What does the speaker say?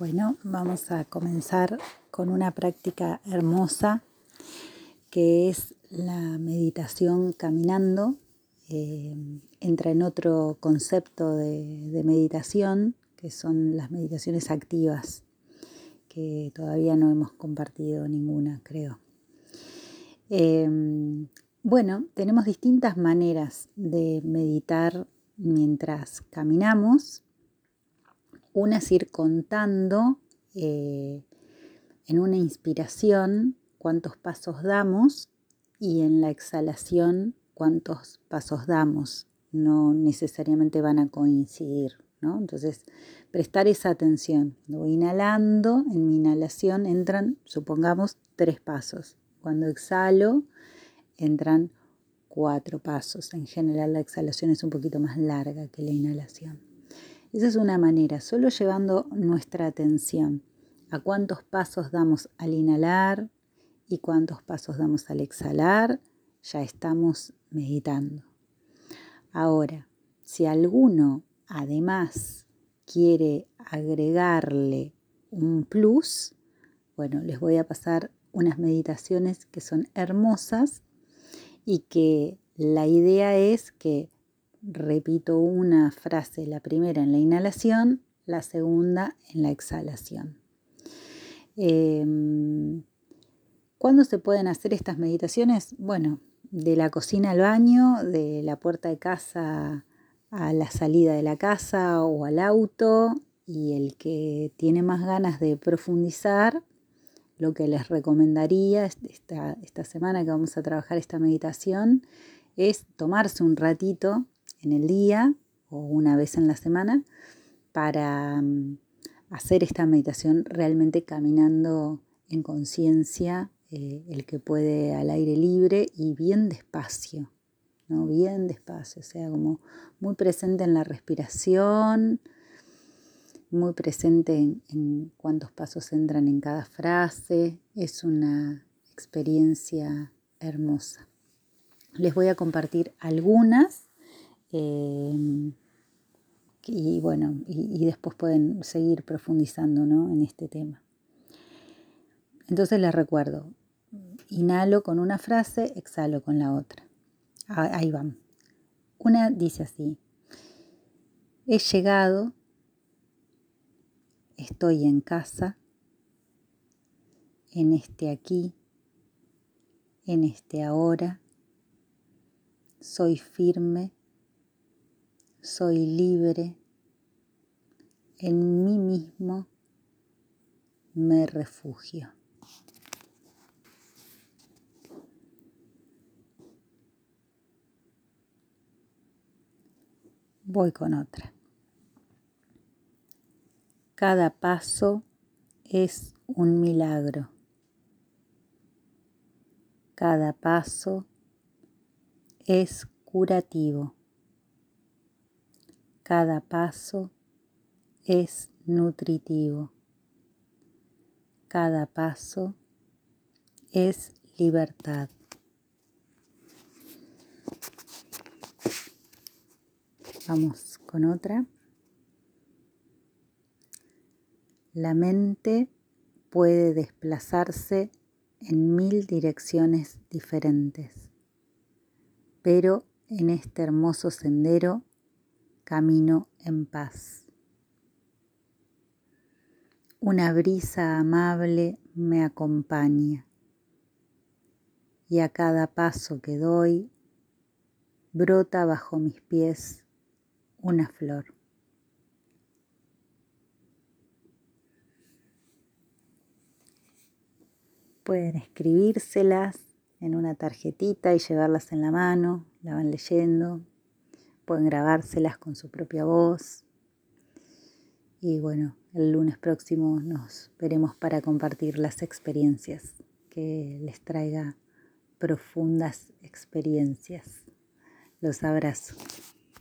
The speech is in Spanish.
Bueno, vamos a comenzar con una práctica hermosa que es la meditación caminando. Eh, entra en otro concepto de, meditación que son las meditaciones activas, que todavía no hemos compartido ninguna, creo. Em, bueno, tenemos distintas maneras de meditar mientras caminamos una es ir contando eh, en una inspiración cuántos pasos damos y en la exhalación cuántos pasos damos. No necesariamente van a coincidir, ¿no? Entonces, prestar esa atención. Cuando voy inhalando, en mi inhalación entran, supongamos, tres pasos. Cuando exhalo, entran cuatro pasos. En general, la exhalación es un poquito más larga que la inhalación. Esa es una manera, solo llevando nuestra atención a cuántos pasos damos al inhalar y cuántos pasos damos al exhalar, ya estamos meditando. Ahora, si alguno además quiere agregarle un plus, bueno, les voy a pasar unas meditaciones que son hermosas y que la idea es que repito una frase, la primera en la inhalación, la segunda en la exhalación. Em, ¿Cuándo se pueden hacer estas meditaciones? Bueno, de la cocina al baño, de la puerta de casa a la salida de la casa o al auto y el que tiene más ganas de profundizar, lo que les recomendaría esta, esta semana que vamos a trabajar esta meditación es tomarse un ratito en el día o una vez en la semana para mm, hacer esta meditación realmente caminando en conciencia, eh, el que puede al aire libre y bien despacio, ¿no? Bien despacio, o sea, como muy presente en la respiración, muy presente en cuántos pasos entran en cada frase. Es una experiencia hermosa. Les voy a compartir algunas Em, y bueno, y, después pueden seguir profundizando en este tema. Entonces les recuerdo, inhalo con una frase, exhalo con la otra. Ahí van. Una dice así, he llegado, estoy en casa, en este aquí, en este ahora, soy firme soy libre, en mí mismo me refugio. Voy con otra. Cada paso es un milagro. Cada paso es curativo. Cada paso es nutritivo. Cada paso es libertad. Vamos con otra. La mente puede desplazarse en mil direcciones diferentes, pero en este hermoso sendero camino en paz. Una brisa amable me acompaña y a cada paso que doy brota bajo mis pies una flor. Pueden escribírselas en una tarjetita y llevarlas en la mano, la van leyendo, pueden grabárselas con su propia voz. Y bueno, el lunes próximo nos veremos para compartir las experiencias, que les traiga profundas experiencias. Los abrazo.